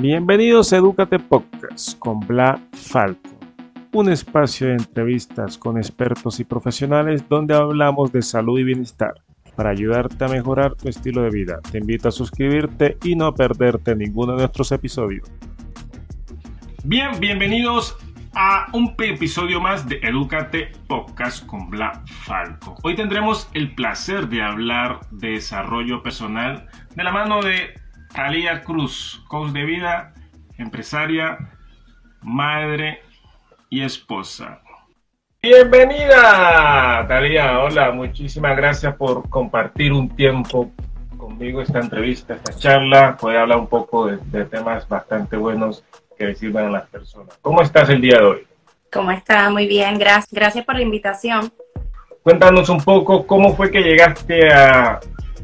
Bienvenidos a Educate Podcast con Bla Falco, un espacio de entrevistas con expertos y profesionales donde hablamos de salud y bienestar para ayudarte a mejorar tu estilo de vida. Te invito a suscribirte y no perderte ninguno de nuestros episodios. Bien, bienvenidos a un episodio más de Educate Podcast con Bla Falco. Hoy tendremos el placer de hablar de desarrollo personal de la mano de Talía Cruz, coach de vida, empresaria, madre y esposa. Bienvenida, Talía. Hola, muchísimas gracias por compartir un tiempo conmigo esta entrevista, esta charla. Puede hablar un poco de, de temas bastante buenos que le sirvan a las personas. ¿Cómo estás el día de hoy? ¿Cómo está? Muy bien, gracias, gracias por la invitación. Cuéntanos un poco cómo fue que llegaste a,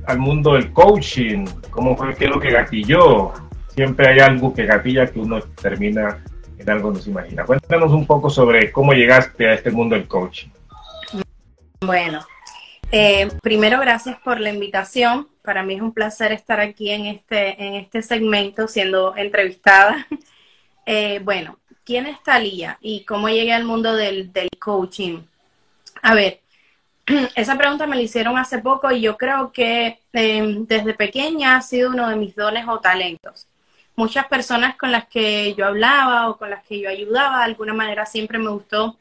al mundo del coaching, cómo fue que lo que gatilló. Siempre hay algo que gatilla que uno termina en algo no se imagina. Cuéntanos un poco sobre cómo llegaste a este mundo del coaching. Bueno, eh, primero gracias por la invitación. Para mí es un placer estar aquí en este, en este segmento siendo entrevistada. Eh, bueno, ¿quién es Talía y cómo llegué al mundo del, coaching? A ver, esa pregunta me la hicieron hace poco y yo creo que em, desde pequeña ha sido uno de mis dones o talentos. Muchas personas con las que yo hablaba o con las que yo ayudaba, de alguna manera siempre me gustó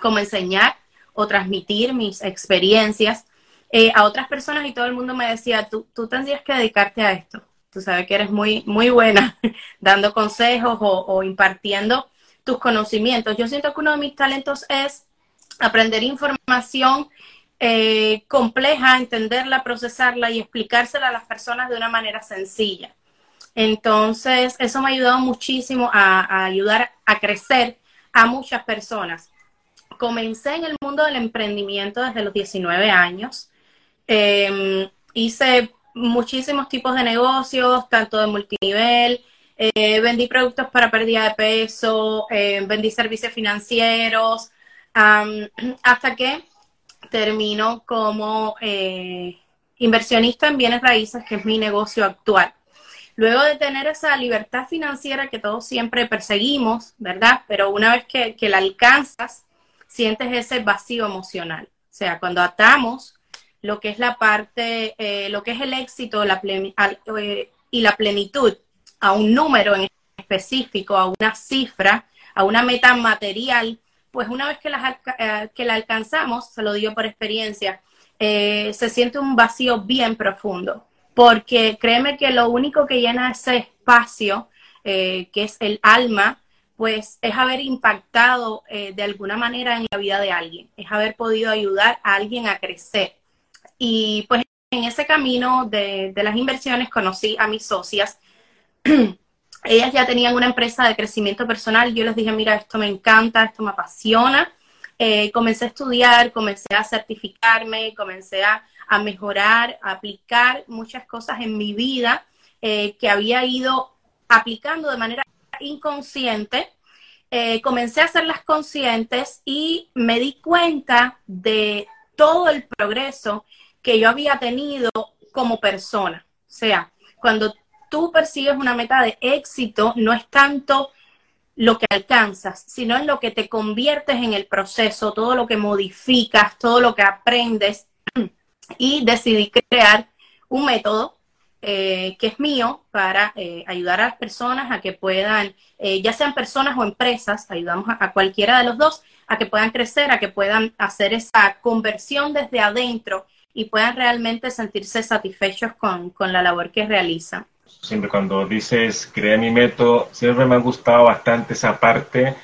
como enseñar o transmitir mis experiencias eh, a otras personas y todo el mundo me decía, tú, tú tendrías que dedicarte a esto tú sabes que eres muy, muy buena dando consejos o, impartiendo tus conocimientos. Yo siento que uno de mis talentos es aprender información eh, compleja, entenderla, procesarla y explicársela a las personas de una manera sencilla. Entonces, eso me ha ayudado muchísimo a, ayudar a crecer a muchas personas. Comencé en el mundo del emprendimiento desde los 19 años. Em, hice muchísimos tipos de negocios, tanto de multinivel, eh, vendí productos para pérdida de peso, eh, vendí servicios financieros, hasta que termino como eh, inversionista en bienes raíces, que es mi negocio actual. Luego de tener esa libertad financiera que todos siempre perseguimos, ¿verdad? Pero una vez que, que la alcanzas, sientes ese vacío emocional. O sea, cuando atamos lo que es la parte, eh, lo que es el éxito la eh, y la plenitud a un número específico, a una cifra, a una meta material, pues una vez que la, eh, que la alcanzamos, se lo digo por experiencia, se siente un vacío bien profundo, porque créeme que lo único que llena ese espacio, que es el alma, pues es haber impactado de alguna manera en la vida de alguien, es haber podido ayudar a alguien a crecer. Y pues en ese camino de, las inversiones conocí a mis socias. Ellas ya tenían una empresa de crecimiento personal. Yo les dije, mira, esto me encanta, esto me apasiona. Eh, comencé a estudiar, comencé a certificarme, comencé a, mejorar, a aplicar muchas cosas en mi vida eh, que había ido aplicando de manera inconsciente. Eh, comencé a hacerlas conscientes y me di cuenta de todo el progreso que yo había tenido como persona. O sea, cuando tú persigues una meta de éxito, no es tanto lo que alcanzas, sino en lo que te conviertes en el proceso, todo lo que modificas, todo lo que aprendes. Y decidí crear un método eh, que es mío para eh, ayudar a las personas a que puedan, eh, ya sean personas o empresas, ayudamos a, cualquiera de los dos, a que puedan crecer, a que puedan hacer esa conversión desde adentro y puedan realmente sentirse satisfechos con, la labor que realizan. Siempre cuando dices creé mi método, siempre me ha gustado bastante esa parte.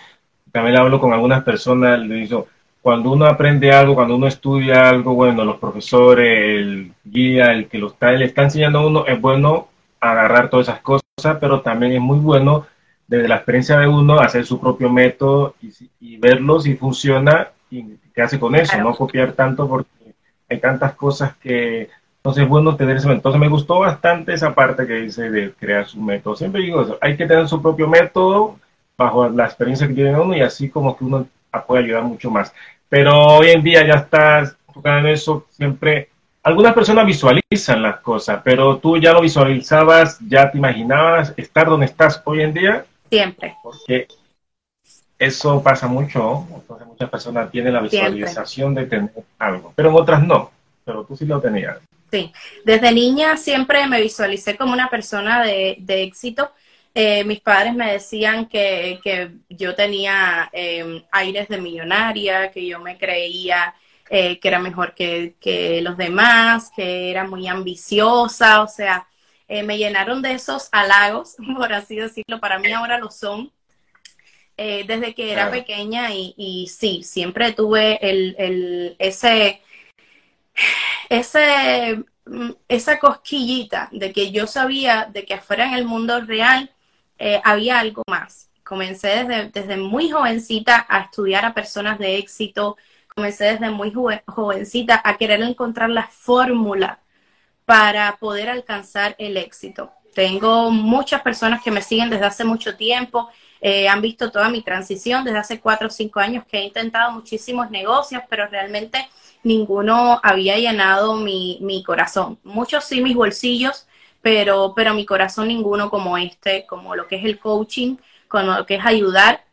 También hablo con algunas personas, le digo, cuando uno aprende algo, cuando uno estudia algo, bueno, los profesores, el guía, el que lo está, le está enseñando a uno, es bueno agarrar todas esas cosas, pero también es muy bueno desde la experiencia de uno hacer su propio método y, verlo si funciona y qué hace con eso, no copiar tanto porque hay tantas cosas que entonces es bueno tener ese método. Entonces me gustó bastante esa parte que dice de crear su método. Siempre digo eso, hay que tener su propio método bajo la experiencia que tiene uno y así como que uno puede ayudar mucho más. Pero hoy en día ya estás enfocado en eso, siempre algunas personas visualizan las cosas, pero tú ya lo visualizabas, ya te imaginabas estar donde estás hoy en día. Siempre. Porque eso pasa mucho. Entonces muchas personas tienen la visualización de tener algo, pero en otras no. Pero tú sí lo tenías. Sí, desde niña siempre me visualicé como una persona de, éxito. Eh, mis padres me decían que, yo tenía eh, aires de millonaria, que yo me creía eh, que era mejor que, los demás, que era muy ambiciosa, o sea, eh, me llenaron de esos halagos, por así decirlo, para mí ahora lo son, desde que era pequeña y, sí, siempre tuve el, ese, mm, esa cosquillita de que yo sabía de que afuera en el mundo real había algo más. Comencé desde, desde muy jovencita a estudiar a personas de éxito, comencé desde muy jovencita a querer encontrar la fórmula para poder alcanzar el éxito. Tengo muchas personas que me siguen desde hace mucho tiempo, eh, han visto toda mi transición desde hace cuatro o cinco años que he intentado muchísimos negocios, pero realmente ninguno había llenado mi, mi corazón. Muchos sí mis bolsillos, pero, pero mi corazón ninguno como este, como lo que es el coaching, como lo que es ayudar.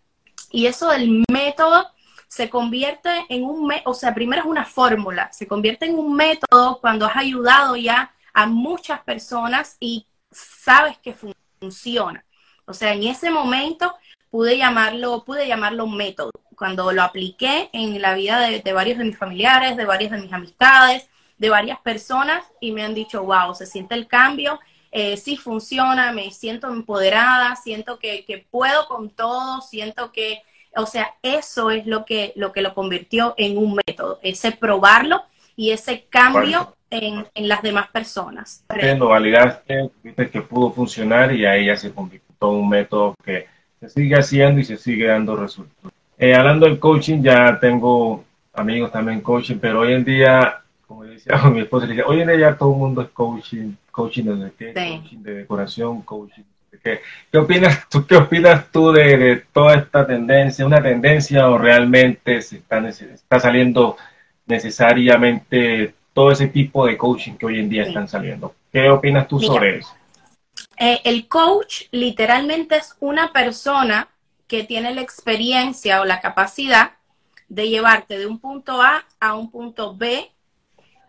Y eso del método se convierte en un, o sea, primero es una fórmula, se convierte en un método cuando has ayudado ya a muchas personas y sabes que funciona. O sea, en ese momento pude llamarlo, pude llamarlo método. Cuando lo apliqué en la vida de, varios de mis familiares, de varias de mis amistades, de varias personas y me han dicho, wow, se siente el cambio, eh, sí funciona, me siento empoderada, siento que, puedo con todo, siento que o sea, eso es lo que lo, que lo convirtió en un método, ese probarlo y ese cambio en, las demás personas. Lo validaste, viste que pudo funcionar y ahí ya se convirtió en un método que se sigue haciendo y se sigue dando resultados. Eh, hablando del coaching, ya tengo amigos también coaching, pero hoy en día, como decía mi esposa, hoy en día ya todo el mundo es coaching, coaching de, coaching de decoración, coaching ¿Qué, opinas, tú, ¿Qué opinas tú de, toda esta tendencia? ¿Una tendencia o realmente se está, está saliendo necesariamente todo ese tipo de coaching que hoy en día están saliendo? ¿Qué opinas tú sobre eso? Eh, el coach literalmente es una persona que tiene la experiencia o la capacidad de llevarte de un punto A a un punto B,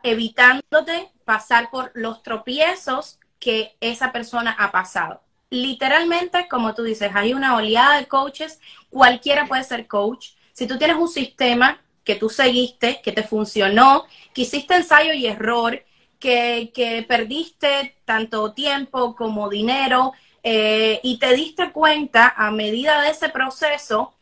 evitándote pasar por los tropiezos que esa persona ha pasado literalmente, como tú dices, hay una oleada de coaches, cualquiera puede ser coach. Si tú tienes un sistema que tú seguiste, que te funcionó, que hiciste ensayo y error, que, perdiste tanto tiempo como dinero eh, y te diste cuenta a medida de ese proceso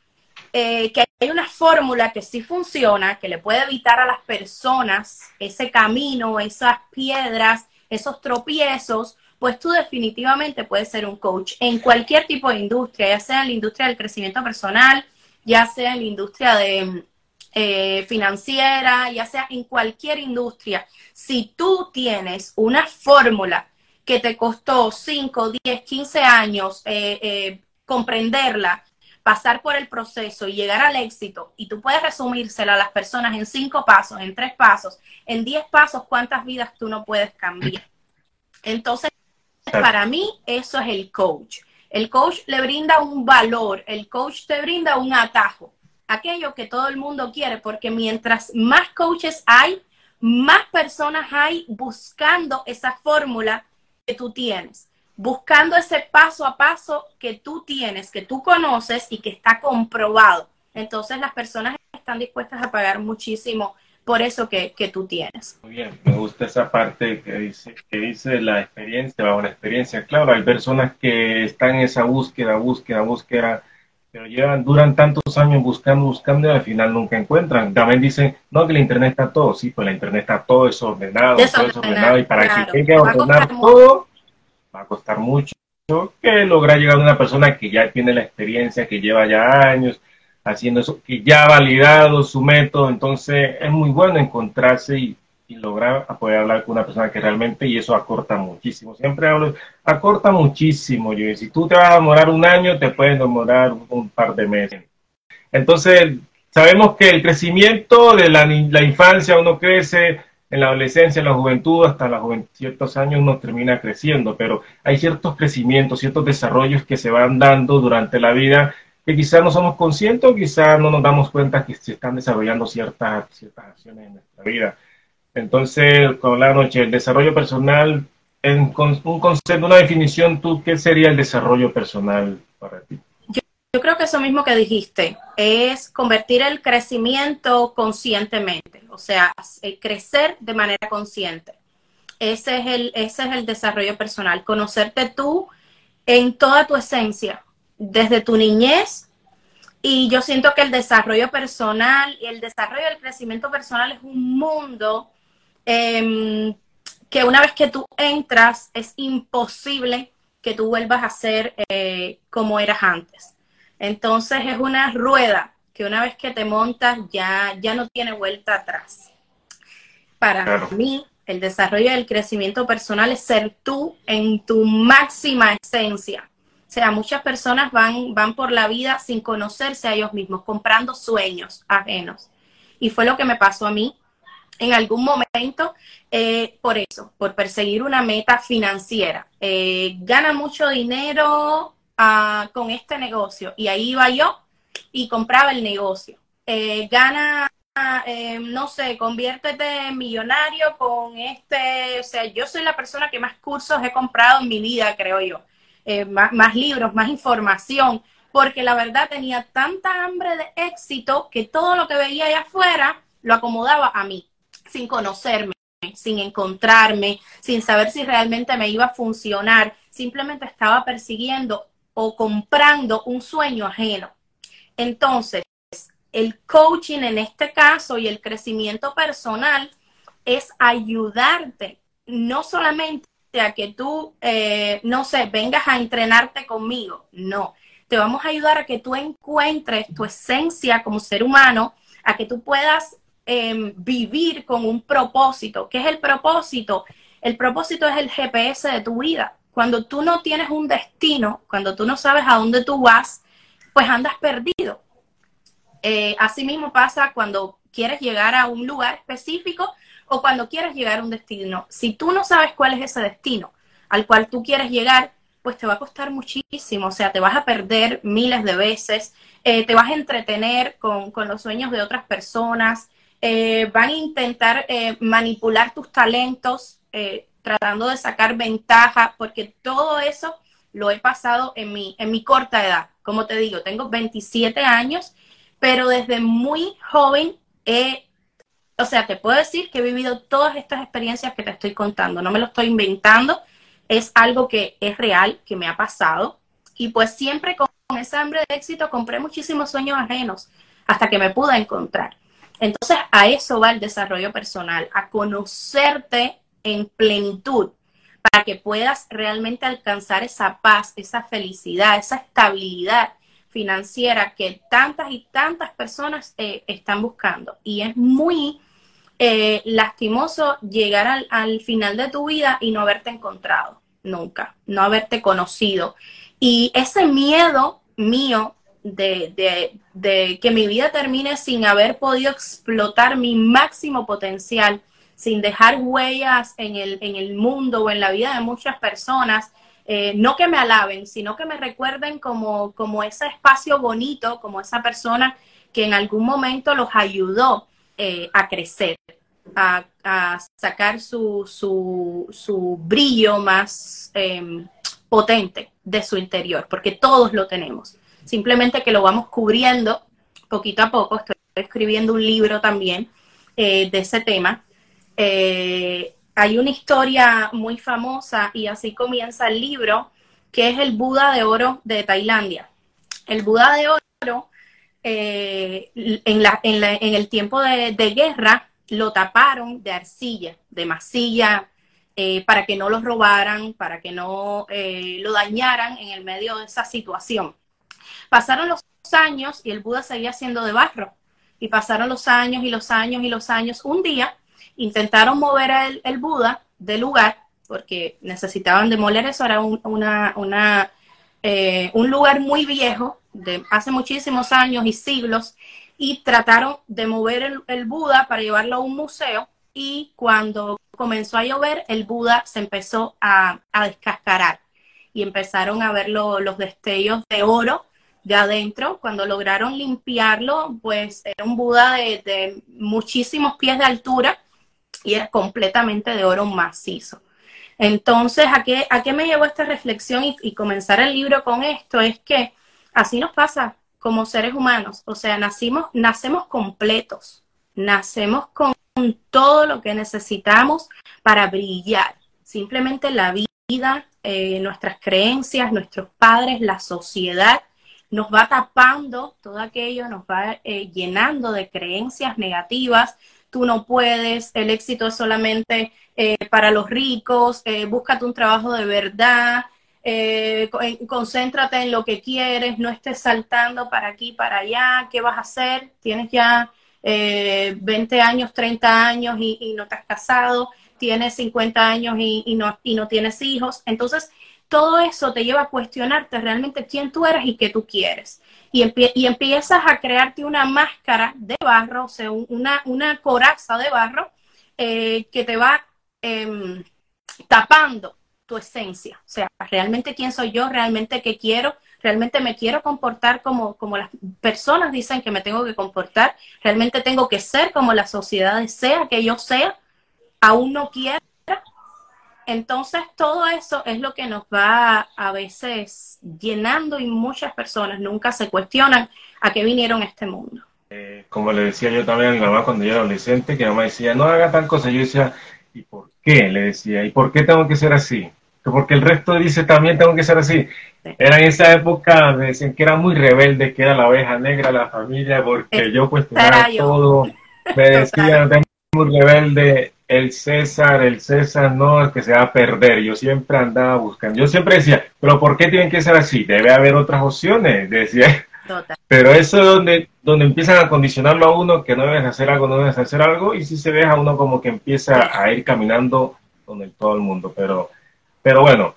eh, que hay una fórmula que sí funciona, que le puede evitar a las personas ese camino, esas piedras, esos tropiezos, pues tú definitivamente puedes ser un coach en cualquier tipo de industria, ya sea en la industria del crecimiento personal, ya sea en la industria de eh, financiera, ya sea en cualquier industria. Si tú tienes una fórmula que te costó 5, 10, 15 años eh, eh, comprenderla, pasar por el proceso y llegar al éxito, y tú puedes resumírsela a las personas en cinco pasos, en tres pasos, en diez pasos, cuántas vidas tú no puedes cambiar. Entonces, para mí, eso es el coach. El coach le brinda un valor, el coach te brinda un atajo, aquello que todo el mundo quiere, porque mientras más coaches hay, más personas hay buscando esa fórmula que tú tienes, buscando ese paso a paso que tú tienes, que tú conoces y que está comprobado. Entonces las personas están dispuestas a pagar muchísimo por eso que, tú tienes. Muy bien, me gusta esa parte que dice, que dice la experiencia, la experiencia. Claro, hay personas que están en esa búsqueda, búsqueda, búsqueda, pero llevan, duran tantos años buscando, buscando y al final nunca encuentran. También dicen, no, que la internet está todo. Sí, pues la internet está todo desordenado, todo desordenado. Y para que llegue a ordenar todo, va a costar mucho. Que logra llegar a una persona que ya tiene la experiencia, que lleva ya años, haciendo eso, que ya ha validado su método, entonces es muy bueno encontrarse y, lograr poder hablar con una persona que realmente, y eso acorta muchísimo, siempre hablo, acorta muchísimo, yo, si tú te vas a demorar un año, te pueden demorar un, par de meses. Entonces, sabemos que el crecimiento de la, la infancia, uno crece, en la adolescencia, en la juventud, hasta los ciertos años uno termina creciendo, pero hay ciertos crecimientos, ciertos desarrollos que se van dando durante la vida que quizás no somos conscientes o quizás no nos damos cuenta que se están desarrollando ciertas, ciertas acciones en nuestra vida. Entonces, con la noche, el desarrollo personal, en un concepto, una definición, ¿tú qué sería el desarrollo personal para ti? Yo, creo que eso mismo que dijiste, es convertir el crecimiento conscientemente, o sea, crecer de manera consciente. Ese es el, ese es el desarrollo personal, conocerte tú en toda tu esencia, desde tu niñez y yo siento que el desarrollo personal y el desarrollo del crecimiento personal es un mundo em, que una vez que tú entras es imposible que tú vuelvas a ser eh, como eras antes. Entonces es una rueda que una vez que te montas ya, ya no tiene vuelta atrás. Para mí, el desarrollo del crecimiento personal es ser tú en tu máxima esencia o sea, muchas personas van, van por la vida sin conocerse a ellos mismos, comprando sueños ajenos. Y fue lo que me pasó a mí en algún momento eh, por eso, por perseguir una meta financiera. Eh, gana mucho dinero ah, con este negocio y ahí iba yo y compraba el negocio. Eh, gana, no sé, conviértete en millonario con este, o sea, yo soy la persona que más cursos he comprado en mi vida, creo yo. Eh, más, libros, más información, porque la verdad tenía tanta hambre de éxito que todo lo que veía allá afuera lo acomodaba a mí, sin conocerme, sin encontrarme, sin saber si realmente me iba a funcionar, simplemente estaba persiguiendo o comprando un sueño ajeno. Entonces, el coaching en este caso y el crecimiento personal es ayudarte no solamente a que tú, eh, no sé, vengas a entrenarte conmigo. No, te vamos a ayudar a que tú encuentres tu esencia como ser humano, a que tú puedas em, vivir con un propósito. ¿Qué es el propósito? El propósito es el GPS de tu vida. Cuando tú no tienes un destino, cuando tú no sabes a dónde tú vas, pues andas perdido. Eh, así mismo pasa cuando quieres llegar a un lugar específico, o cuando quieres llegar a un destino. Si tú no sabes cuál es ese destino al cual tú quieres llegar, pues te va a costar muchísimo, o sea, te vas a perder miles de veces, eh, te vas a entretener con, los sueños de otras personas, eh, van a intentar eh, manipular tus talentos, tratando de sacar ventaja, porque todo eso lo he pasado en mi, en mi corta edad. Como te digo, tengo 27 años, pero desde muy joven he o sea, te puedo decir que he vivido todas estas experiencias que te estoy contando, no me lo estoy inventando, es algo que es real, que me ha pasado. Y pues siempre con esa hambre de éxito compré muchísimos sueños ajenos hasta que me pude encontrar. Entonces a eso va el desarrollo personal, a conocerte en plenitud para que puedas realmente alcanzar esa paz, esa felicidad, esa estabilidad financiera que tantas y tantas personas eh, están buscando. Y es muy eh, lastimoso llegar al, final de tu vida y no haberte encontrado nunca, no haberte conocido. Y ese miedo mío de, de, que mi vida termine sin haber podido explotar mi máximo potencial, sin dejar huellas en el, en el mundo o en la vida de muchas personas, eh, no que me alaben, sino que me recuerden como, como ese espacio bonito, como esa persona que en algún momento los ayudó eh, a crecer, a, sacar su, su, brillo más em, potente de su interior, porque todos lo tenemos. Simplemente que lo vamos cubriendo poquito a poco. Estoy escribiendo un libro también eh, de ese tema hay una historia muy famosa y así comienza el libro, que es el Buda de Oro de Tailandia. El Buda de Oro, eh, en, la, en, en, el tiempo de, guerra, lo taparon de arcilla, de masilla, eh, para que no lo robaran, para que no eh, lo dañaran en el medio de esa situación. Pasaron los años y el Buda seguía siendo de barro. Y pasaron los años y los años y los años. Un día intentaron mover el, el Buda del lugar porque necesitaban demoler eso, era un, eh, un lugar muy viejo, de hace muchísimos años y siglos, y trataron de mover el, Buda para llevarlo a un museo, y cuando comenzó a llover, el Buda se empezó a, descascarar y empezaron a ver los destellos de oro de adentro. Cuando lograron limpiarlo, pues era un Buda de, muchísimos pies de altura y era completamente de oro macizo. Entonces, ¿a qué, a qué me llevó esta reflexión y, comenzar el libro con esto? Es que así nos pasa como seres humanos, o sea, nacimos, nacemos completos, nacemos con todo lo que necesitamos para brillar. Simplemente la vida, eh, nuestras creencias, nuestros padres, la sociedad, nos va tapando todo aquello, nos va eh, llenando de creencias negativas. Tú no puedes, el éxito es solamente eh, para los ricos, búscate un trabajo de verdad, concéntrate en lo que quieres, no estés saltando para aquí, para allá, ¿qué vas a hacer? Tienes ya 20 años, 30 años y, no te has casado, tienes 50 años y, no, y no tienes hijos. Entonces, todo eso te lleva a cuestionarte realmente quién tú eres y qué tú quieres. Y, y empiezas a crearte una máscara de barro, o sea, una, una coraza de barro eh, que te va em, tapando tu esencia. O sea, realmente quién soy yo, realmente qué quiero, realmente me quiero comportar como, como las personas dicen que me tengo que comportar, realmente tengo que ser como la sociedad desea que yo sea, aún no quiero entonces, todo eso es lo que nos va a veces llenando y muchas personas nunca se cuestionan a qué vinieron a este mundo. Eh, como le decía yo también a mi mamá cuando yo era adolescente, que mi mamá decía, no haga tal cosa, yo decía, ¿y por qué? Le decía, ¿y por qué tengo que ser así? Porque el resto dice, también tengo que ser así. Era en esa época, me decían que era muy rebelde, que era la oveja negra de la familia, porque yo cuestionaba todo. Me decían, muy rebelde, el César, el César no, el que se va a perder. Yo siempre andaba buscando. Yo siempre decía, pero ¿por qué tienen que ser así? Debe haber otras opciones, decía. Pero eso es donde, donde empiezan a condicionarlo a uno que no debes hacer algo, no debes hacer algo, y si se deja uno como que empieza a ir caminando con el, todo el mundo. Pero, pero bueno,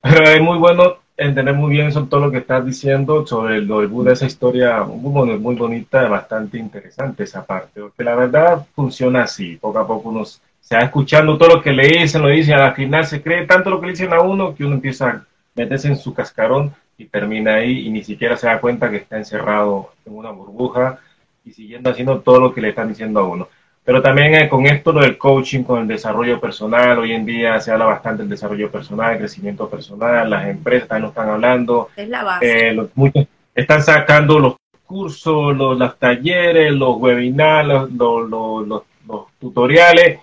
pero es muy bueno entender muy bien sobre todo lo que estás diciendo sobre lo del Buda, esa historia muy, muy bonita, bastante interesante esa parte, porque la verdad funciona así, poco a poco uno se va escuchando todo lo que le dicen, lo dicen, al final se cree tanto lo que le dicen a uno que uno empieza a meterse en su cascarón y termina ahí y ni siquiera se da cuenta que está encerrado en una burbuja y siguiendo haciendo todo lo que le están diciendo a uno. Pero también eh, con esto lo del coaching, con el desarrollo personal, hoy en día se habla bastante del desarrollo personal, el crecimiento personal, las empresas también lo están hablando. Es la base. Eh, muchos están sacando los cursos, los, talleres, los webinars, los, los, tutoriales,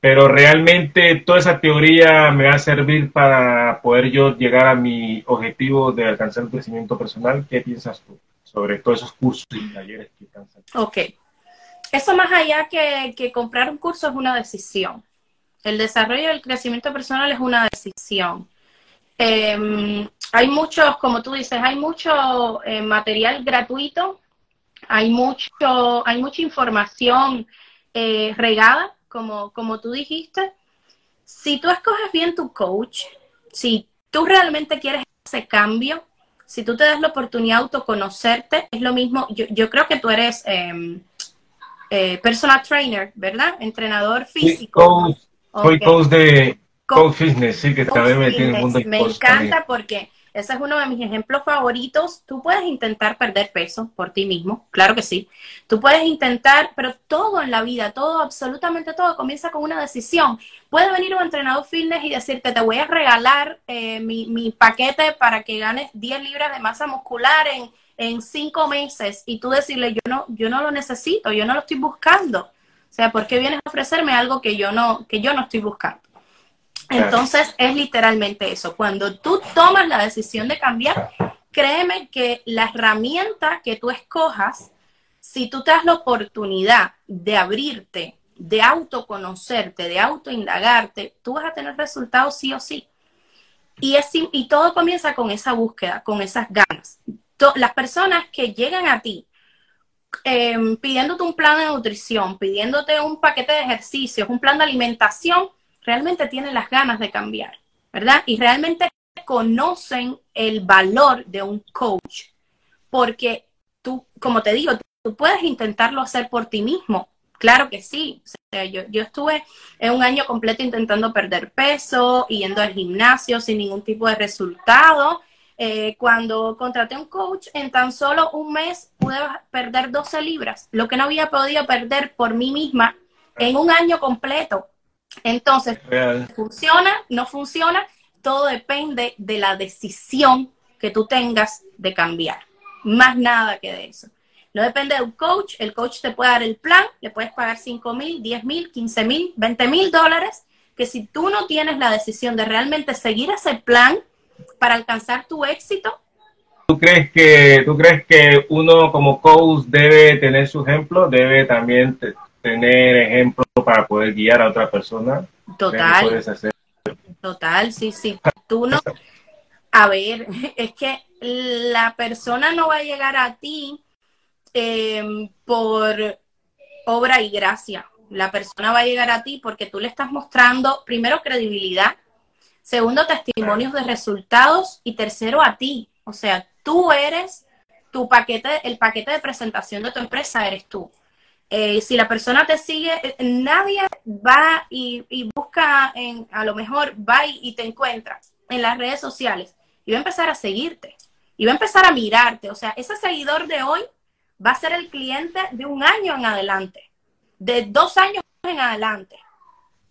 pero realmente toda esa teoría me va a servir para poder yo llegar a mi objetivo de alcanzar el crecimiento personal. ¿Qué piensas tú sobre todos esos cursos y talleres que están sacando? Ok. Eso más allá que, comprar un curso es una decisión. El desarrollo el crecimiento personal es una decisión. Em, hay muchos, como tú dices, hay mucho eh, material gratuito, hay mucho, hay mucha información eh, regada, como, como tú dijiste. Si tú escoges bien tu coach, si tú realmente quieres ese cambio, si tú te das la oportunidad de autoconocerte, es lo mismo. Yo, yo creo que tú eres em, eh, personal trainer, ¿verdad? Entrenador físico. Soy coach de coach fitness, sí, que también me tiene mundo Me encanta porque ese es uno de mis ejemplos favoritos. Tú puedes intentar perder peso por ti mismo, claro que sí. Tú puedes intentar, pero todo en la vida, todo, absolutamente todo, comienza con una decisión. Puede venir un entrenador fitness y decirte, te voy a regalar eh, mi, mi paquete para que ganes 10 libras de masa muscular en en cinco meses y tú decirle, yo no, yo no lo necesito, yo no lo estoy buscando. O sea, ¿por qué vienes a ofrecerme algo que yo no, que yo no estoy buscando? Entonces es literalmente eso. Cuando tú tomas la decisión de cambiar, créeme que la herramienta que tú escojas, si tú te das la oportunidad de abrirte, de autoconocerte, de autoindagarte, tú vas a tener resultados sí o sí. Y, es, y todo comienza con esa búsqueda, con esas ganas las personas que llegan a ti em, pidiéndote un plan de nutrición, pidiéndote un paquete de ejercicios, un plan de alimentación, realmente tienen las ganas de cambiar, ¿verdad? Y realmente conocen el valor de un coach, porque tú, como te digo, tú puedes intentarlo hacer por ti mismo, Claro que sí. yo, yo estuve un año completo intentando perder peso, yendo al gimnasio sin ningún tipo de resultado. Eh, cuando contraté un coach, en tan solo un mes pude perder 12 libras, lo que no había podido perder por mí misma en un año completo. Entonces, funciona, no funciona, todo depende de la decisión que tú tengas de cambiar. Más nada que de eso. No depende de un coach, el coach te puede dar el plan, le puedes pagar 5 mil, 10 mil, 15 mil, 20 mil dólares, que si tú no tienes la decisión de realmente seguir ese plan para alcanzar tu éxito. ¿Tú crees que, tú crees que uno como coach debe tener su ejemplo, debe también tener ejemplo para poder guiar a otra persona? Total. Total, sí, sí. Tú no. A ver, es que la persona no va a llegar a ti Em, por obra y gracia. La persona va a llegar a ti porque tú le estás mostrando, primero, credibilidad, segundo, testimonios de resultados y tercero, a ti. O sea, tú eres tu paquete, el paquete de presentación de tu empresa eres tú. Eh, si la persona te sigue, eh, nadie va y, busca, en, a lo mejor va y, y te encuentra en las redes sociales y va a empezar a seguirte y va a empezar a mirarte. O sea, ese seguidor de hoy va a ser el cliente de un año en adelante, de dos años en adelante,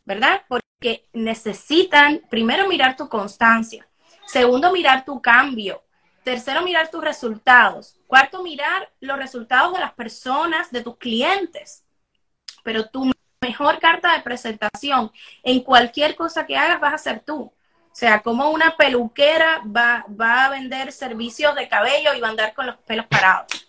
¿verdad? Porque necesitan primero mirar tu constancia, segundo mirar tu cambio, tercero mirar tus resultados, cuarto mirar los resultados de las personas, de tus clientes. Pero tu mejor carta de presentación en cualquier cosa que hagas vas a ser tú. O sea, como una peluquera va, va a vender servicios de cabello y va a andar con los pelos parados.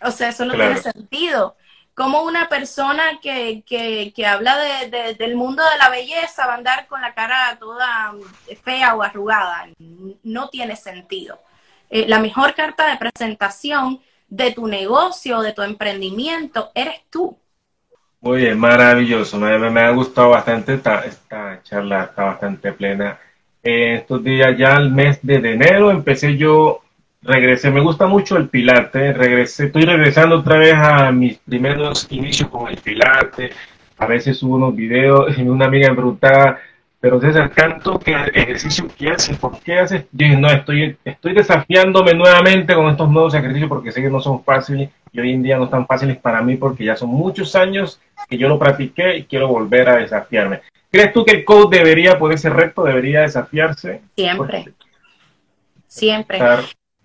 O sea, eso no tiene sentido. Como una persona que, que, habla de, del mundo de la belleza va a andar con la cara toda fea o arrugada. No tiene sentido. Eh, la mejor carta de presentación de tu negocio, de tu emprendimiento, eres tú. Muy bien, maravilloso. Me, me, ha gustado bastante esta, esta charla, está bastante plena. Eh, estos días, ya el mes de enero, empecé yo regresé, me gusta mucho el pilate, regresé, estoy regresando otra vez a mis primeros inicios con el pilate, a veces subo unos videos y una amiga me preguntaba, pero César, tanto que ejercicio que haces, ¿por qué haces? Yo dije, no, estoy, estoy desafiándome nuevamente con estos nuevos ejercicios porque sé que no son fáciles y hoy en día no están fáciles para mí porque ya son muchos años que yo lo practiqué y quiero volver a desafiarme. ¿Crees tú que el coach debería, por ese reto, debería desafiarse? Siempre. Siempre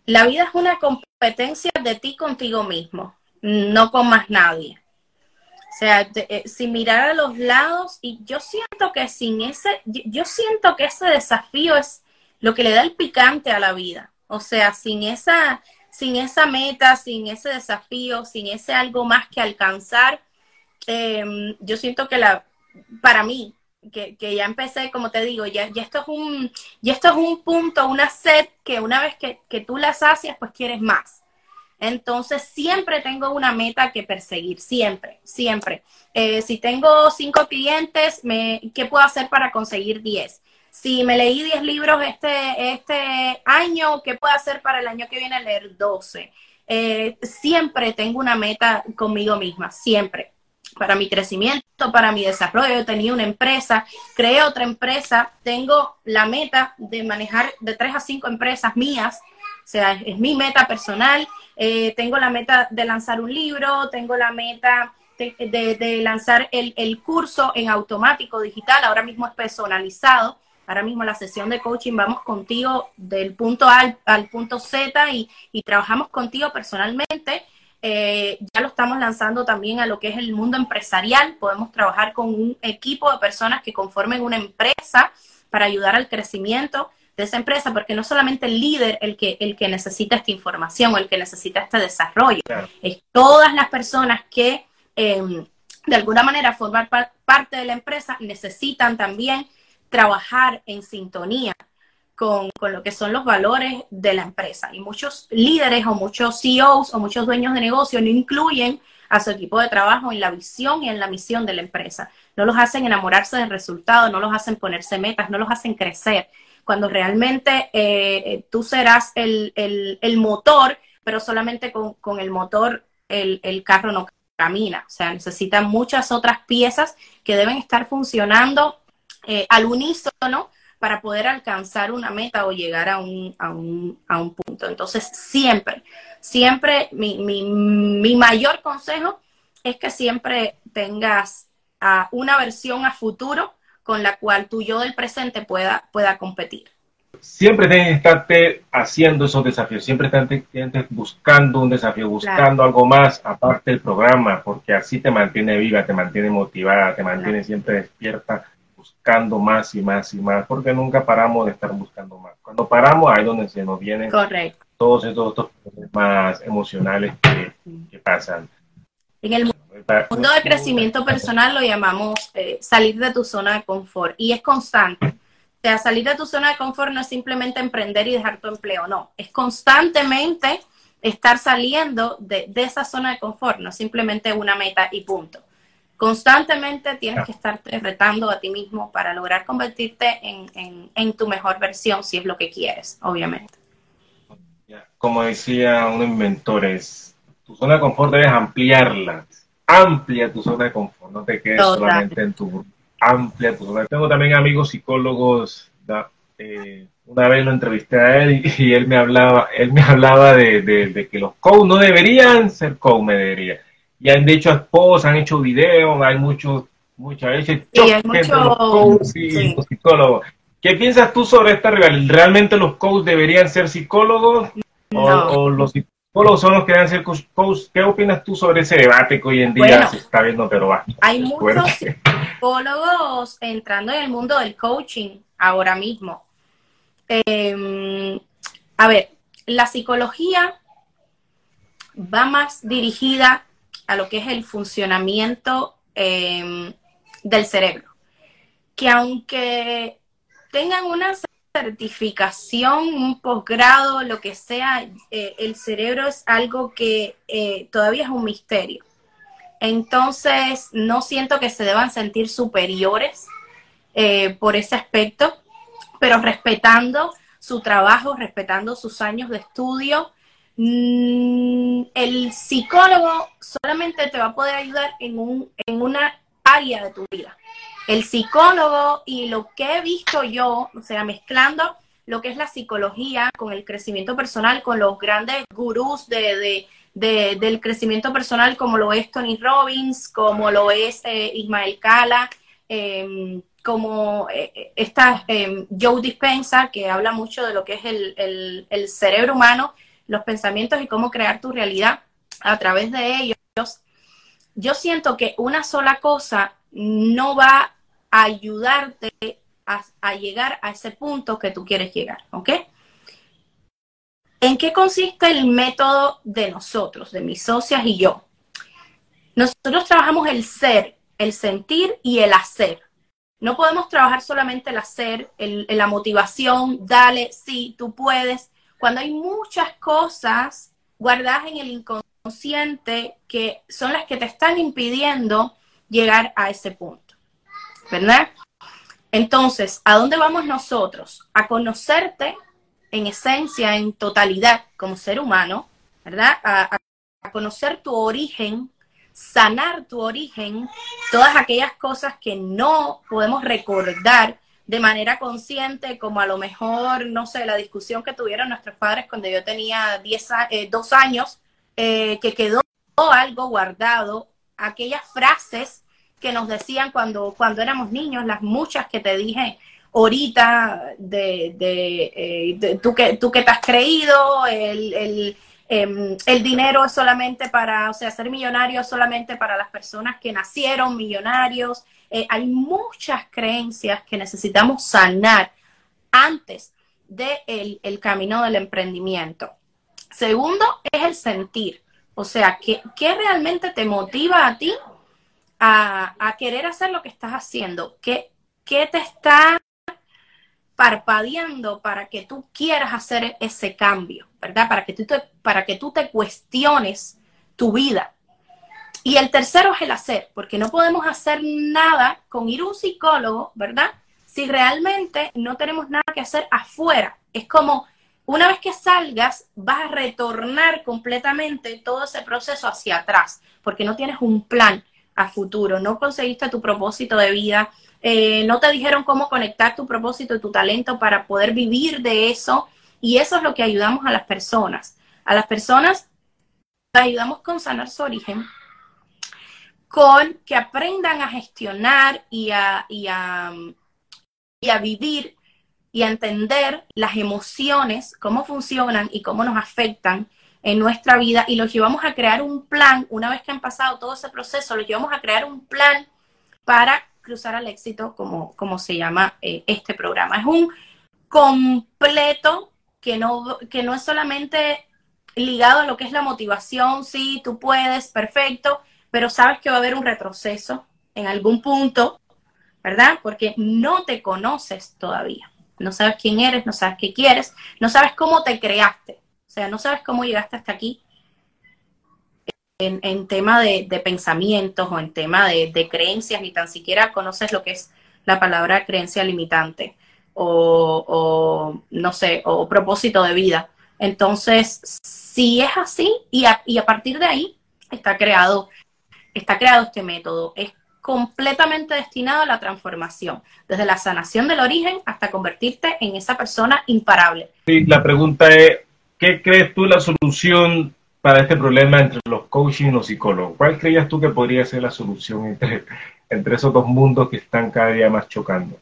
la vida es una competencia de ti contigo mismo, no con más nadie. O sea, eh, sin mirar a los lados, y yo siento que sin ese, yo, siento que ese desafío es lo que le da el picante a la vida. O sea, sin esa, sin esa meta, sin ese desafío, sin ese algo más que alcanzar, em, yo siento que la, para mí, que, ya empecé, como te digo, ya, ya, esto es un, ya esto es un punto, una sed que una vez que, tú la sacias, pues quieres más. Entonces, siempre tengo una meta que perseguir, siempre, siempre. Eh, si tengo cinco clientes, me, ¿qué puedo hacer para conseguir diez? Si me leí diez libros este, este año, ¿qué puedo hacer para el año que viene leer doce? Eh, siempre tengo una meta conmigo misma, siempre para mi crecimiento, para mi desarrollo. Yo tenía una empresa, creé otra empresa, tengo la meta de manejar de tres a cinco empresas mías, o sea, es, mi meta personal. Eh, tengo la meta de lanzar un libro, tengo la meta de, lanzar el, el, curso en automático digital, ahora mismo es personalizado. Ahora mismo la sesión de coaching vamos contigo del punto A al, punto Z y, y trabajamos contigo personalmente eh, ya lo estamos lanzando también a lo que es el mundo empresarial. Podemos trabajar con un equipo de personas que conformen una empresa para ayudar al crecimiento de esa empresa, porque no solamente el líder el que, el que necesita esta información o el que necesita este desarrollo, es todas las personas que em, de alguna manera forman parte de la empresa necesitan también trabajar en sintonía con, lo que son los valores de la empresa. Y muchos líderes o muchos CEOs o muchos dueños de negocio no incluyen a su equipo de trabajo en la visión y en la misión de la empresa. No los hacen enamorarse del resultado, no los hacen ponerse metas, no los hacen crecer. Cuando realmente eh, tú serás el, motor, pero solamente con, el motor el, el carro no camina, o sea, necesita muchas otras piezas que deben estar funcionando eh, al unísono para poder alcanzar una meta o llegar a un, a un, a un punto. Entonces, siempre, siempre mi, mi, mi mayor consejo es que siempre tengas uh, una versión a futuro con la cual tu yo del presente pueda, pueda competir. Siempre tienes que estarte haciendo esos desafíos, siempre estás buscando un desafío, buscando claro. algo más aparte del programa, porque así te mantiene viva, te mantiene motivada, te mantiene claro. siempre despierta, buscando más y más y más, porque nunca paramos de estar buscando más. Cuando paramos, ahí es donde se nos vienen Correcto. todos estos, problemas emocionales que, que pasan. En el mundo de crecimiento personal lo llamamos eh, salir de tu zona de confort y es constante. O sea, salir de tu zona de confort no es simplemente emprender y dejar tu empleo, no, es constantemente estar saliendo de, de esa zona de confort, no simplemente una meta y punto. Constantemente tienes que estarte retando a ti mismo para lograr convertirte en, en, en tu mejor versión, si es lo que quieres, obviamente. Como decía un inventor, es tu zona de confort debes ampliarla amplia tu zona de confort, no te quedes Total. solamente en tu amplia tu zona. Tengo también amigos psicólogos, da, eh, una vez lo entrevisté a él y, y, él me hablaba, él me hablaba de, de, de que los coaches no deberían ser coach, me debería. Y han dicho esposos, han hecho videos, hay muchos, muchas veces sí, hay mucho... los coaches y sí. los psicólogos. ¿Qué piensas tú sobre esta rivalidad? ¿Realmente los coaches deberían ser psicólogos? No. O, o los psicólogos son los que deben ser coach. ¿Qué opinas tú sobre ese debate que hoy en día bueno, se está viendo, pero va? Hay muchos psicólogos entrando en el mundo del coaching ahora mismo. Eh, a ver, la psicología va más dirigida a lo que es el funcionamiento eh, del cerebro. Que aunque tengan una certificación, un posgrado, lo que sea, eh, el cerebro es algo que eh, todavía es un misterio. Entonces, no siento que se deban sentir superiores eh, por ese aspecto, pero respetando su trabajo, respetando sus años de estudio. Mm, el psicólogo solamente te va a poder ayudar en, un, en una área de tu vida. El psicólogo y lo que he visto yo, o sea, mezclando lo que es la psicología con el crecimiento personal, con los grandes gurús de, de, de, del crecimiento personal, como lo es Tony Robbins, como lo es eh, Ismael Cala, eh, como eh, esta em, Joe Dispensa, que habla mucho de lo que es el, el cerebro humano, los pensamientos y cómo crear tu realidad a través de ellos. Yo siento que una sola cosa no va a ayudarte a, llegar a ese punto que tú quieres llegar, ¿ok? ¿En qué consiste el método de nosotros, de mis socias y yo? Nosotros trabajamos el ser, el sentir y el hacer. No podemos trabajar solamente el hacer, la motivación, dale, sí, tú puedes, cuando hay muchas cosas guardadas en el inconsciente que son las que te están impidiendo llegar a ese punto, ¿verdad? Entonces, ¿a dónde vamos nosotros? A conocerte en esencia, en totalidad, como ser humano, ¿verdad? A, a, conocer tu origen, sanar tu origen, todas aquellas cosas que no podemos recordar de manera consciente, como a lo mejor, no sé, la discusión que tuvieron nuestros padres cuando yo tenía diez, eh, dos años, eh, que quedó algo guardado, aquellas frases que nos decían cuando, cuando éramos niños, las muchas que te dije ahorita de, de, eh, de tú, que, tú que te has creído, el, el, eh, el, dinero es solamente para, o sea, ser millonario es solamente para las personas que nacieron millonarios. Eh, hay muchas creencias que necesitamos sanar antes del de el camino del emprendimiento. Segundo es el sentir, o sea, ¿qué, ¿qué realmente te motiva a ti a, a querer hacer lo que estás haciendo? ¿Qué, ¿Qué te está parpadeando para que tú quieras hacer ese cambio, ¿verdad? Para que tú te, para que tú te cuestiones tu vida. Y el tercero es el hacer, porque no podemos hacer nada con ir a un psicólogo, ¿verdad? Si realmente no tenemos nada que hacer afuera. Es como una vez que salgas, vas a retornar completamente todo ese proceso hacia atrás, porque no tienes un plan a futuro, no conseguiste tu propósito de vida, eh, no te dijeron cómo conectar tu propósito y tu talento para poder vivir de eso, y eso es lo que ayudamos a las personas. A las personas ayudamos con sanar su origen, con que aprendan a gestionar y a, y a, y a vivir y a entender las emociones, cómo funcionan y cómo nos afectan en nuestra vida. Y los llevamos a crear un plan, una vez que han pasado todo ese proceso, los llevamos a crear un plan para cruzar al éxito, como, como se llama eh, este programa. Es un completo que no, que no es solamente ligado a lo que es la motivación, sí, tú puedes, perfecto, pero sabes que va a haber un retroceso en algún punto, ¿verdad? Porque no te conoces todavía. No sabes quién eres, no sabes qué quieres, no sabes cómo te creaste. O sea, no sabes cómo llegaste hasta aquí en, tema de, pensamientos o en tema de, creencias, ni tan siquiera conoces lo que es la palabra creencia limitante o, no sé, o propósito de vida. Entonces, si es así, y a, partir de ahí está creado está creado este método. Es completamente destinado a la transformación, desde la sanación del origen hasta convertirte en esa persona imparable. La pregunta es, ¿qué crees tú la solución para este problema entre los coaching y los psicólogos? ¿Cuál creías tú que podría ser la solución entre, entre esos dos mundos que están cada día más chocando?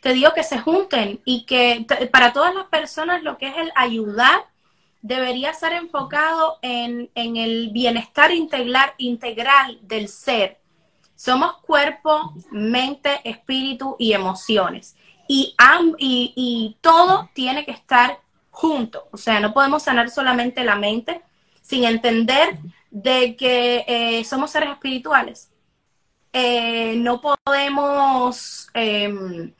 Te digo que se junten y que para todas las personas lo que es el ayudar debería ser enfocado en, el bienestar integral, integral del ser. Somos cuerpo, mente, espíritu y emociones. Y, y, todo tiene que estar junto. O sea, no podemos sanar solamente la mente sin entender de que eh, somos seres espirituales. Eh, no podemos, em,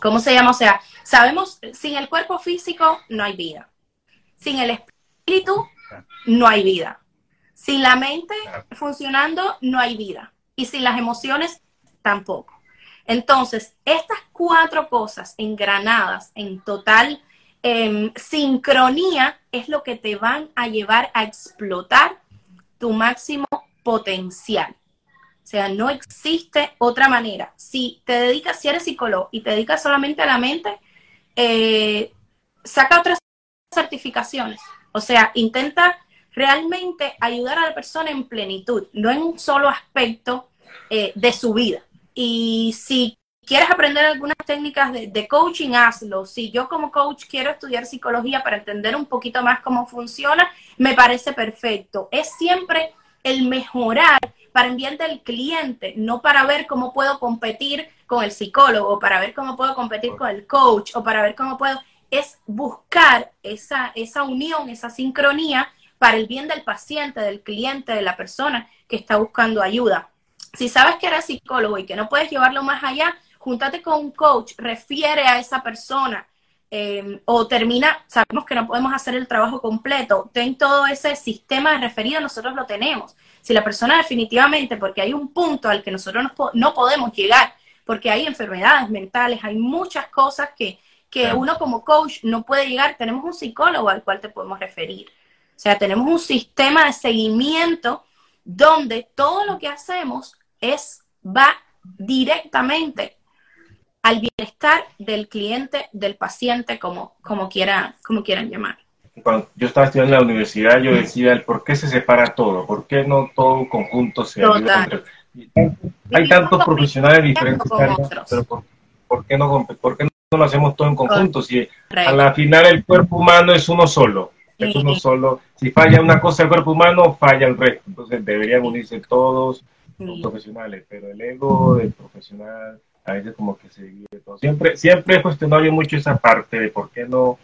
¿cómo se llama? O sea, sabemos, sin el cuerpo físico no hay vida. Sin el espíritu no hay vida. Sin la mente funcionando no hay vida. Y sin las emociones tampoco. Entonces, estas cuatro cosas engranadas en total em, sincronía es lo que te van a llevar a explotar tu máximo potencial. O sea, no existe otra manera. Si te dedicas, si eres psicólogo y te dedicas solamente a la mente, eh, saca otras certificaciones. O sea, intenta realmente ayudar a la persona en plenitud, no en un solo aspecto eh, de su vida. Y si quieres aprender algunas técnicas de, coaching, hazlo. Si yo como coach quiero estudiar psicología para entender un poquito más cómo funciona, me parece perfecto. Es siempre el mejorar para el bien del cliente, no para ver cómo puedo competir con el psicólogo, para ver cómo puedo competir con el coach, o para ver cómo puedo es buscar esa, esa unión, esa sincronía para el bien del paciente, del cliente, de la persona que está buscando ayuda. Si sabes que eres psicólogo y que no puedes llevarlo más allá, júntate con un coach, refiere a esa persona em, o termina, sabemos que no podemos hacer el trabajo completo, ten todo ese sistema de referido, nosotros lo tenemos. Si la persona definitivamente, porque hay un punto al que nosotros no, no podemos llegar, porque hay enfermedades mentales, hay muchas cosas que que uno como coach no puede llegar, tenemos un psicólogo al cual te podemos referir. O sea, tenemos un sistema de seguimiento donde todo lo que hacemos es va directamente al bienestar del cliente, del paciente, como, como, quiera, como quieran llamar. Cuando yo estaba estudiando en la universidad, yo decía el por qué se separa todo, por qué no todo conjunto se ayuda Hay tantos profesionales diferentes, pero por, qué no, por qué no no lo hacemos todo en conjunto. Si a la final el cuerpo humano es uno solo, es uno solo. Si falla una cosa el cuerpo humano, falla el resto. Entonces deberían unirse todos los profesionales, pero el ego del profesional a veces como que se divide todo. Siempre, siempre he cuestionado mucho esa parte de por qué no,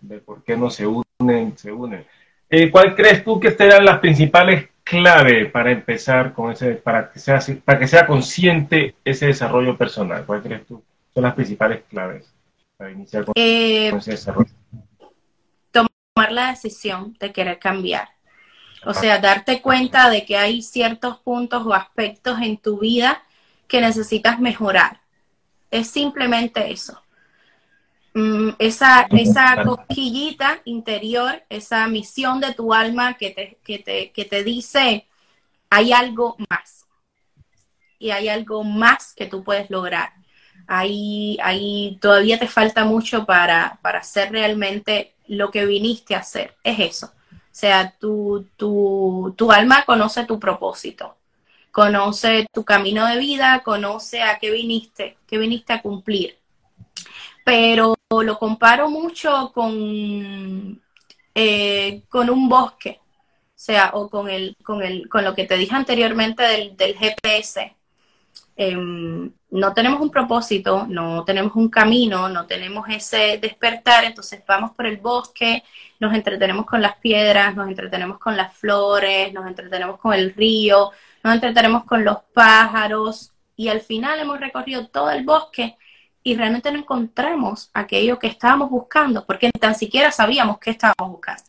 de por qué no se unen, se unen. Eh, ¿Cuál crees tú que serán las principales claves para empezar con ese, para que sea, para que sea consciente ese desarrollo personal? ¿Cuál crees tú? son las principales claves para iniciar con, eh, ese desarrollo? Tomar la decisión de querer cambiar. O sea, darte cuenta de que hay ciertos puntos o aspectos en tu vida que necesitas mejorar. Es simplemente eso. mm, esa, esa cosquillita interior, esa misión de tu alma que te, que te, que te dice, hay algo más. Y hay algo más que tú puedes lograr. Ahí, ahí todavía te falta mucho para, para hacer realmente lo que viniste a hacer. Es eso. O sea, tu, tu, tu alma conoce tu propósito, conoce tu camino de vida, conoce a qué viniste, qué viniste a cumplir. Pero lo comparo mucho con, eh, con un bosque, o sea, o con, el, con, el, con lo que te dije anteriormente del, del GPS. Em, no tenemos un propósito, no tenemos un camino, no tenemos ese despertar, entonces vamos por el bosque, nos entretenemos con las piedras, nos entretenemos con las flores, nos entretenemos con el río, nos entretenemos con los pájaros y al final hemos recorrido todo el bosque y realmente no encontramos aquello que estábamos buscando porque ni tan siquiera sabíamos qué estábamos buscando.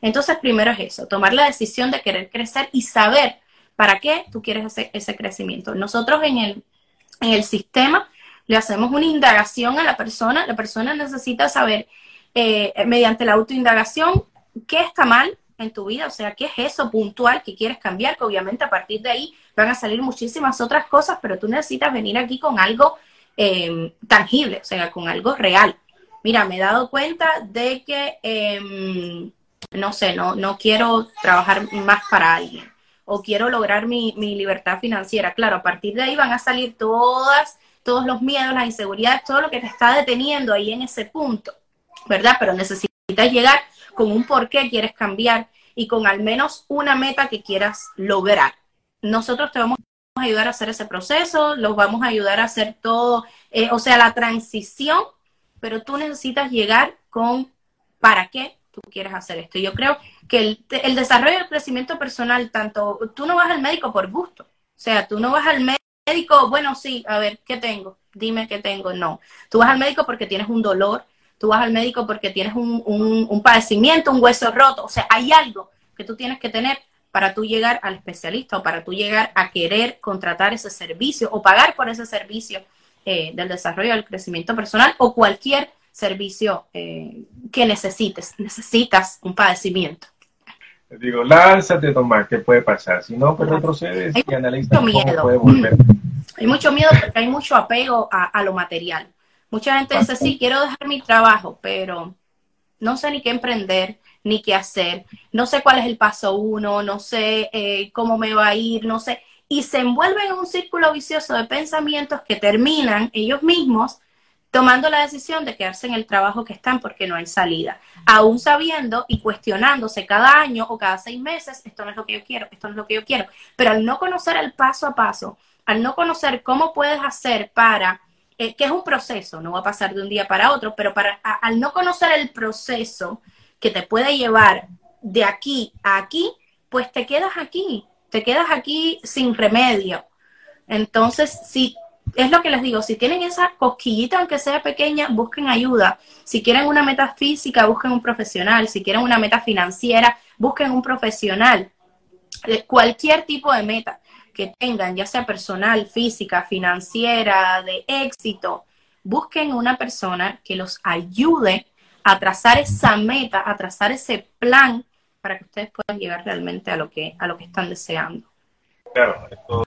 Entonces, primero es eso, tomar la decisión de querer crecer y saber ¿Para qué tú quieres ese, ese crecimiento? Nosotros en el, en el sistema le hacemos una indagación a la persona. La persona necesita saber, eh, mediante la autoindagación, qué está mal en tu vida, o sea, qué es eso puntual que quieres cambiar, que obviamente a partir de ahí van a salir muchísimas otras cosas, pero tú necesitas venir aquí con algo eh, tangible, o sea, con algo real. Mira, me he dado cuenta de que, em, no sé, no, no quiero trabajar más para alguien o quiero lograr mi, libertad financiera. Claro, a partir de ahí van a salir todas, todos los miedos, las inseguridades, todo lo que te está deteniendo ahí en ese punto, ¿verdad? Pero necesitas llegar con un por qué quieres cambiar y con al menos una meta que quieras lograr. Nosotros te vamos a ayudar a hacer ese proceso, los vamos a ayudar a hacer todo, eh, o sea, la transición, pero tú necesitas llegar con para qué tú quieres hacer esto. Yo creo que el, el desarrollo del crecimiento personal, tanto tú no vas al médico por gusto, o sea, tú no vas al médico, bueno, sí, a ver, ¿qué tengo? Dime qué tengo. No, tú vas al médico porque tienes un dolor, tú vas al médico porque tienes un, un, un padecimiento, un hueso roto, o sea, hay algo que tú tienes que tener para tú llegar al especialista o para tú llegar a querer contratar ese servicio o pagar por ese servicio eh, del desarrollo del crecimiento personal o cualquier servicio eh, que necesites. Necesitas un padecimiento. digo, lánzate, Tomás, ¿qué puede pasar? Si no, pues retrocedes y analizas cómo puede volver. Hay mucho miedo porque hay mucho apego a, lo material. Mucha gente dice, sí, quiero dejar mi trabajo, pero no sé ni qué emprender, ni qué hacer, no sé cuál es el paso uno, no sé eh, cómo me va a ir, no sé. Y se envuelven en un círculo vicioso de pensamientos que terminan ellos mismos tomando la decisión de quedarse en el trabajo que están porque no hay salida, aún sabiendo y cuestionándose cada año o cada seis meses, esto no es lo que yo quiero, esto no es lo que yo quiero, pero al no conocer el paso a paso, al no conocer cómo puedes hacer para, eh, que es un proceso, no va a pasar de un día para otro, pero para, al no conocer el proceso que te puede llevar de aquí a aquí, pues te quedas aquí, te quedas aquí sin remedio. Entonces, si es lo que les digo, si tienen esa cosquillita, aunque sea pequeña, busquen ayuda. Si quieren una meta física, busquen un profesional. Si quieren una meta financiera, busquen un profesional. Cualquier tipo de meta que tengan, ya sea personal, física, financiera, de éxito, busquen una persona que los ayude a trazar esa meta, a trazar ese plan para que ustedes puedan llegar realmente a lo que, a lo que están deseando. Claro, esto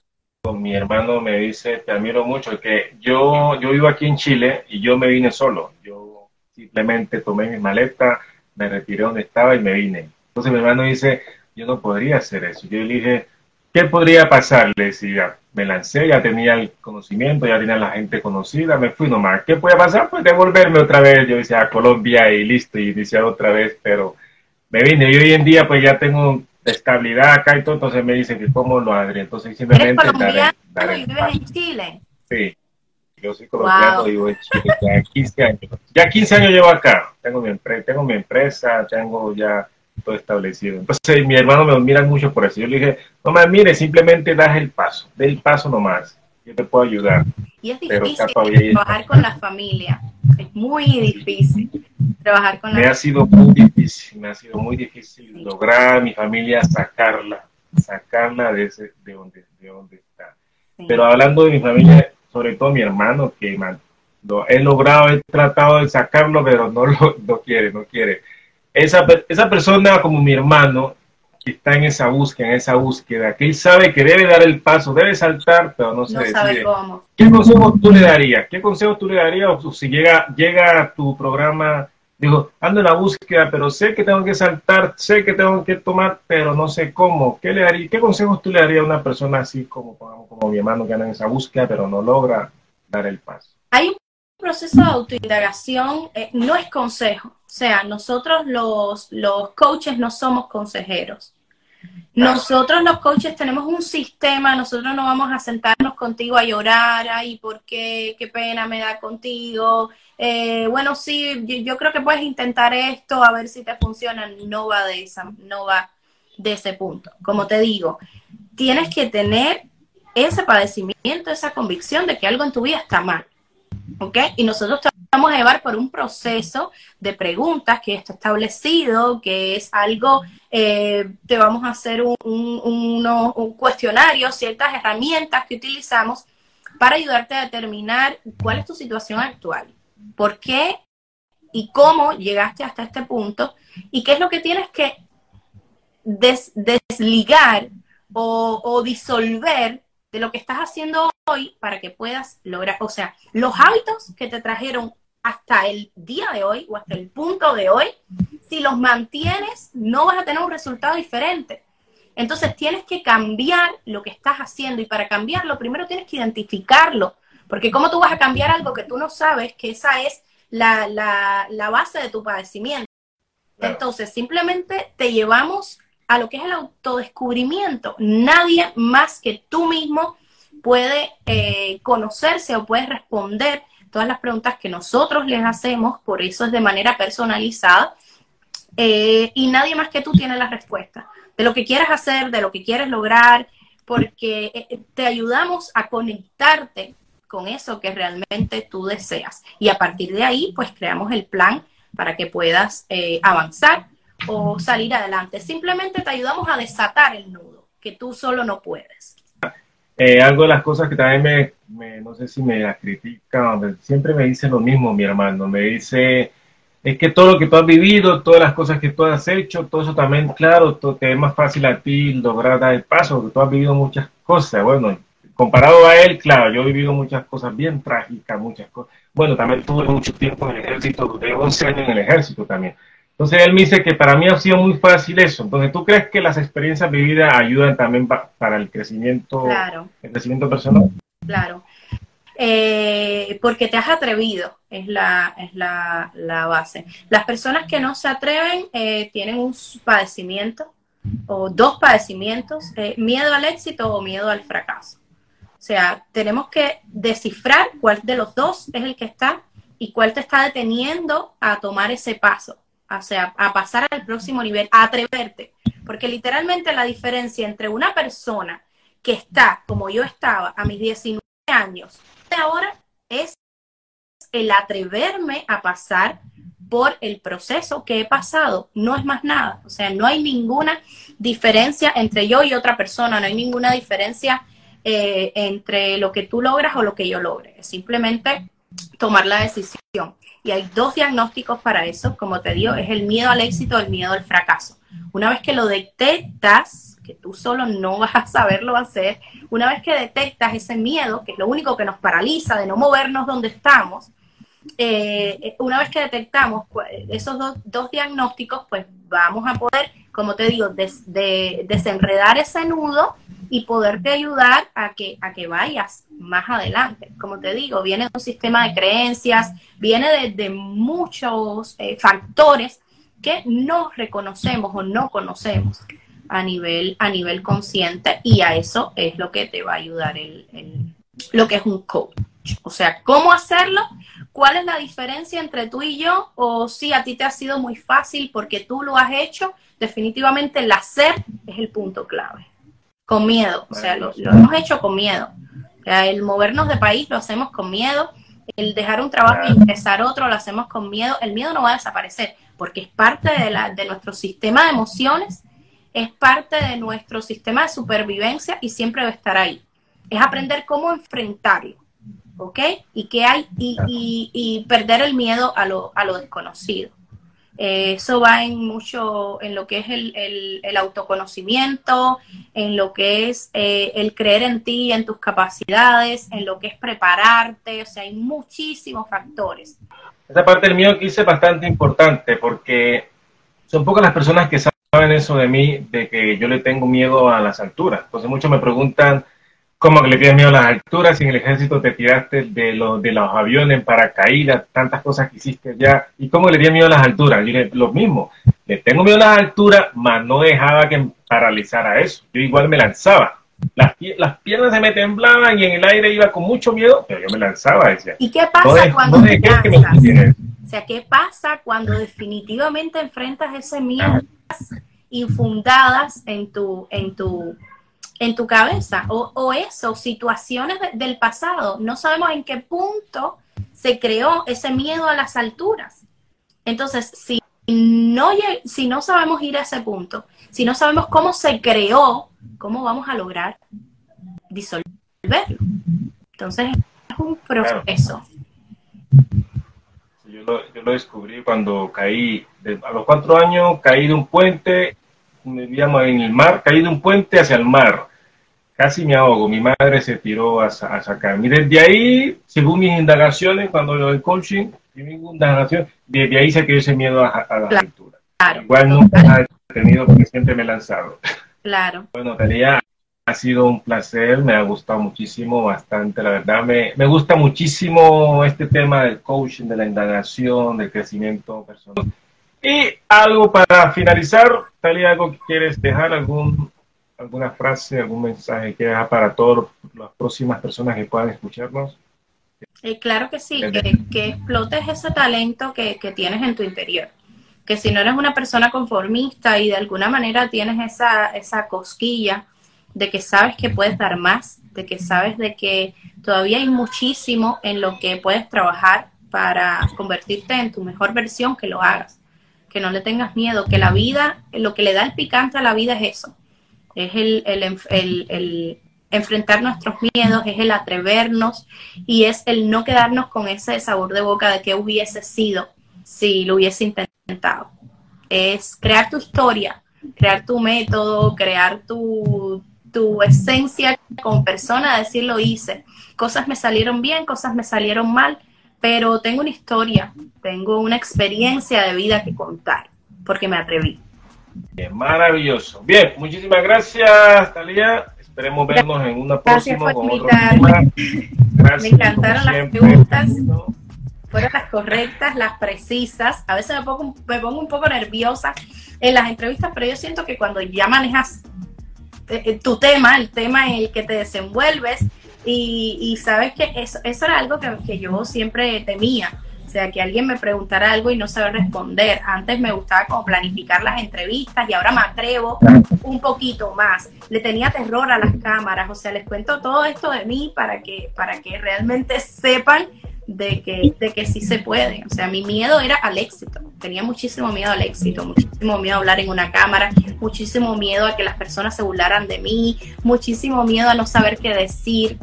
mi hermano me dice, te admiro mucho, que yo, yo vivo aquí en Chile y yo me vine solo. Yo simplemente tomé mi maleta, me retiré donde estaba y me vine. Entonces mi hermano dice, yo no podría hacer eso. Yo le dije, ¿qué podría pasarle si ya me lancé, ya tenía el conocimiento, ya tenía la gente conocida, me fui nomás. ¿Qué puede pasar? Pues devolverme otra vez, yo decía, a Colombia y listo, y iniciar otra vez, pero me vine y hoy en día pues ya tengo estabilidad acá y todo, entonces me dicen que cómo lo haré. Entonces simplemente ¿Eres daré, y vives en Chile? Sí, yo soy colombiano, y vivo en Chile ya 15 años. Ya 15 años llevo acá, tengo mi, tengo mi empresa, tengo ya todo establecido. Entonces mi hermano me mira mucho por eso. Yo le dije, no me mire, simplemente das el paso, dé el paso nomás, yo te puedo ayudar. Y es difícil trabajar con la familia, es muy difícil trabajar con Me ha sido muy difícil, me ha sido muy difícil lograr a mi familia sacarla, sacarla de, ese, de, donde, de donde está. Pero hablando de mi familia, sobre todo mi hermano, que lo he logrado, he tratado de sacarlo, pero no lo no quiere, no quiere. Esa, esa persona como mi hermano, que está en esa búsqueda, en esa búsqueda, que él sabe que debe dar el paso, debe saltar, pero no se no sabe cómo. ¿Qué consejo tú le darías? ¿Qué consejo tú le darías si llega, llega a tu programa, digo, ando en la búsqueda, pero sé que tengo que saltar, sé que tengo que tomar, pero no sé cómo. ¿Qué le daría, qué consejos tú le darías a una persona así como, como mi hermano que anda en esa búsqueda, pero no logra dar el paso? Hay un proceso de autoindagación, eh, no es consejo. O sea, nosotros los, los coaches no somos consejeros. Nosotros los coaches tenemos un sistema, nosotros no vamos a sentarnos contigo a llorar, ay, ¿por qué? ¿Qué pena me da contigo? Eh, bueno, sí, yo, creo que puedes intentar esto, a ver si te funciona. No va de esa, no va de ese punto. Como te digo, tienes que tener ese padecimiento, esa convicción de que algo en tu vida está mal. ¿Ok? Y nosotros te vamos a llevar por un proceso de preguntas que está establecido, que es algo, eh, te vamos a hacer un, cuestionario, ciertas herramientas que utilizamos para ayudarte a determinar cuál es tu situación actual, por qué y cómo llegaste hasta este punto y qué es lo que tienes que des, desligar o disolver de lo que estás haciendo hoy para que puedas lograr, o sea, los hábitos que te trajeron hasta el día de hoy o hasta el punto de hoy, si los mantienes, no vas a tener un resultado diferente. Entonces tienes que cambiar lo que estás haciendo y para cambiarlo primero tienes que identificarlo, porque ¿cómo tú vas a cambiar algo que tú no sabes que esa es la, la, la base de tu padecimiento? Entonces simplemente te llevamos a lo que es el autodescubrimiento. Nadie más que tú mismo puede eh, conocerse o puede responder todas las preguntas que nosotros les hacemos, por eso es de manera personalizada, eh, y nadie más que tú tiene la respuesta de lo que quieres hacer, de lo que quieres lograr, porque eh, te ayudamos a conectarte con eso que realmente tú deseas. Y a partir de ahí, pues creamos el plan para que puedas avanzar o salir adelante. Simplemente te ayudamos a desatar el nudo, que tú solo no puedes. Eh, algo de las cosas que también me, no sé si me la critican, siempre me dice lo mismo mi hermano, me dice, es que todo lo que tú has vivido, todas las cosas que tú has hecho, todo eso también, claro, te es más fácil a ti lograr dar el paso, porque tú has vivido muchas cosas, bueno, comparado a él, claro, yo he vivido muchas cosas bien trágicas, muchas cosas, bueno, también tuve mucho tiempo en el ejército, duré 11 años en el ejército también, entonces él me dice que para mí ha sido muy fácil eso. Entonces, ¿tú crees que las experiencias vividas ayudan también para el crecimiento, el crecimiento personal? Claro. Eh, porque te has atrevido, es la, es la, la, base. Las personas que no se atreven eh, tienen un padecimiento o dos padecimientos, eh, miedo al éxito o miedo al fracaso. O sea, tenemos que descifrar cuál de los dos es el que está y cuál te está deteniendo a tomar ese paso o sea, a pasar al próximo nivel, a atreverte. Porque literalmente la diferencia entre una persona que está como yo estaba a mis 19 años de ahora es el atreverme a pasar por el proceso que he pasado. No es más nada. O sea, no hay ninguna diferencia entre yo y otra persona, no hay ninguna diferencia eh, entre lo que tú logras o lo que yo logre. Simplemente tomar la decisión. Y hay dos diagnósticos para eso, como te digo, es el miedo al éxito el miedo al fracaso. Una vez que lo detectas, que tú solo no vas a saberlo hacer, una vez que detectas ese miedo, que es lo único que nos paraliza de no movernos donde estamos, eh, una vez que detectamos esos dos, dos, diagnósticos, pues vamos a poder, como te digo, de, desenredar ese nudo y poderte ayudar a que, a que vayas más adelante. Como te digo, viene de un sistema de creencias, viene de, muchos eh, factores que no reconocemos o no conocemos a nivel, a nivel consciente y a eso es lo que te va a ayudar el, el, lo que es un coach. O sea, ¿cómo hacerlo? ¿Cuál es la diferencia entre tú y yo? O si a ti te ha sido muy fácil porque tú lo has hecho, definitivamente el hacer es el punto clave con miedo, o sea, lo, hemos hecho con miedo. el movernos de país lo hacemos con miedo, el dejar un trabajo y empezar otro lo hacemos con miedo. El miedo no va a desaparecer porque es parte de, la, de nuestro sistema de emociones, es parte de nuestro sistema de supervivencia y siempre va a estar ahí. Es aprender cómo enfrentarlo. ¿ok? Y qué hay, y, perder el miedo a lo, a lo desconocido. Eh, eso va en mucho en lo que es el, autoconocimiento, en lo que es eh, el creer en ti, en tus capacidades, en lo que es prepararte, o sea, hay muchísimos factores. Esa parte del miedo que hice es bastante importante porque son pocas las personas que saben eso de mí, de que yo le tengo miedo a las alturas. Entonces muchos me preguntan, ¿Cómo que le tienes miedo a las alturas? Si en el ejército te tiraste de, los de los aviones paracaídas, tantas cosas que hiciste ya. ¿Y cómo le tienes miedo a las alturas? Yo le, lo mismo. Le tengo miedo a las alturas, mas no dejaba que paralizara eso. Yo igual me lanzaba. Las, las piernas se me temblaban y en el aire iba con mucho miedo, pero yo me lanzaba. Decía. ¿Y qué pasa cuando te lanzas? o sea, ¿qué pasa cuando definitivamente enfrentas ese miedo infundadas en tu, en tu en tu cabeza o, o eso, situaciones del pasado. No sabemos en qué punto se creó ese miedo a las alturas. Entonces, si no, si no sabemos ir a ese punto, si no sabemos cómo se creó, ¿cómo vamos a lograr disolverlo? Entonces, es un proceso. Yo lo, yo lo descubrí cuando caí, a los cuatro años caí de un puente, vivíamos en el mar, caí de un puente hacia el mar casi me ahogo. Mi madre se tiró a, a sacarme. Y desde ahí, según mis indagaciones, cuando lo del coaching, desde ahí se quedó ese miedo a, la lectura. Igual nunca he tenido porque siempre me he lanzado. Claro. Bueno, Talía, ha sido un placer, me ha gustado muchísimo, bastante, la verdad. Me, me gusta muchísimo este tema del coaching, de la indagación, del crecimiento personal. Y algo para finalizar, Talía, ¿algo que quieres dejar? ¿Algún alguna frase, algún mensaje que dejar para todas las próximas personas que puedan escucharnos? Eh, claro que sí, que, explotes ese talento que, tienes en tu interior. Que si no eres una persona conformista y de alguna manera tienes esa, esa cosquilla de que sabes que puedes dar más, de que sabes de que todavía hay muchísimo en lo que puedes trabajar para convertirte en tu mejor versión, que lo hagas. Que no le tengas miedo, que la vida, lo que le da el picante a la vida es eso, es el, enfrentar nuestros miedos, es el atrevernos y es el no quedarnos con ese sabor de boca de que hubiese sido si lo hubiese intentado. Es crear tu historia, crear tu método, crear tu, tu esencia con persona, decir lo hice. Cosas me salieron bien, cosas me salieron mal, pero tengo una historia, tengo una experiencia de vida que contar, porque me atreví maravilloso. Bien, muchísimas gracias, Talía. Esperemos vernos en una próxima. Gracias, me encantaron las preguntas. Fueron las correctas, las precisas. A veces me pongo, me pongo un poco nerviosa en las entrevistas, pero yo siento que cuando ya manejas eh, eh, tu tema, el tema en el que te desenvuelves, y, sabes que eso, eso era algo que, que yo siempre temía o sea, que alguien me preguntara algo y no saber responder. Antes me gustaba como planificar las entrevistas y ahora me atrevo un poquito más. Le tenía terror a las cámaras, o sea, les cuento todo esto de mí para que, para que realmente sepan de que, de que sí se puede. O sea, mi miedo era al éxito. Tenía muchísimo miedo al éxito, muchísimo miedo a hablar en una cámara, muchísimo miedo a que las personas se burlaran de mí, muchísimo miedo a no saber qué decir.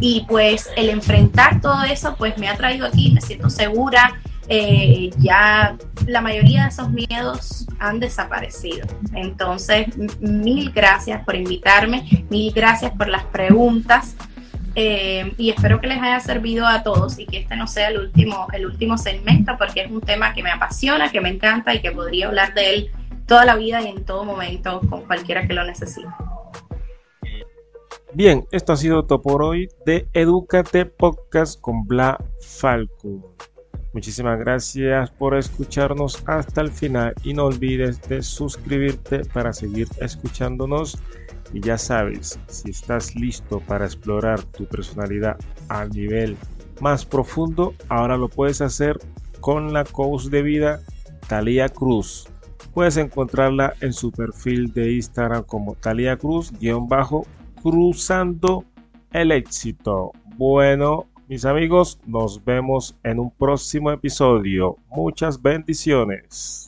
Y pues el enfrentar todo eso, pues me ha traído aquí, me siento segura. Eh, ya la mayoría de esos miedos han desaparecido. Entonces, mil gracias por invitarme, mil gracias por las preguntas. Eh, y espero que les haya servido a todos y que este no sea el último, el último segmento porque es un tema que me apasiona, que me encanta y que podría hablar de él toda la vida y en todo momento con cualquiera que lo necesite. Bien, esto ha sido todo por hoy de Educate Podcast con Bla Falco. Muchísimas gracias por escucharnos hasta el final y no olvides de suscribirte para seguir escuchándonos. Y ya sabes, si estás listo para explorar tu personalidad a nivel más profundo, ahora lo puedes hacer con la coach de vida Talia Cruz. Puedes encontrarla en su perfil de Instagram como Talia Cruz-bajo cruzando el éxito. Bueno, mis amigos, nos vemos en un próximo episodio. Muchas bendiciones.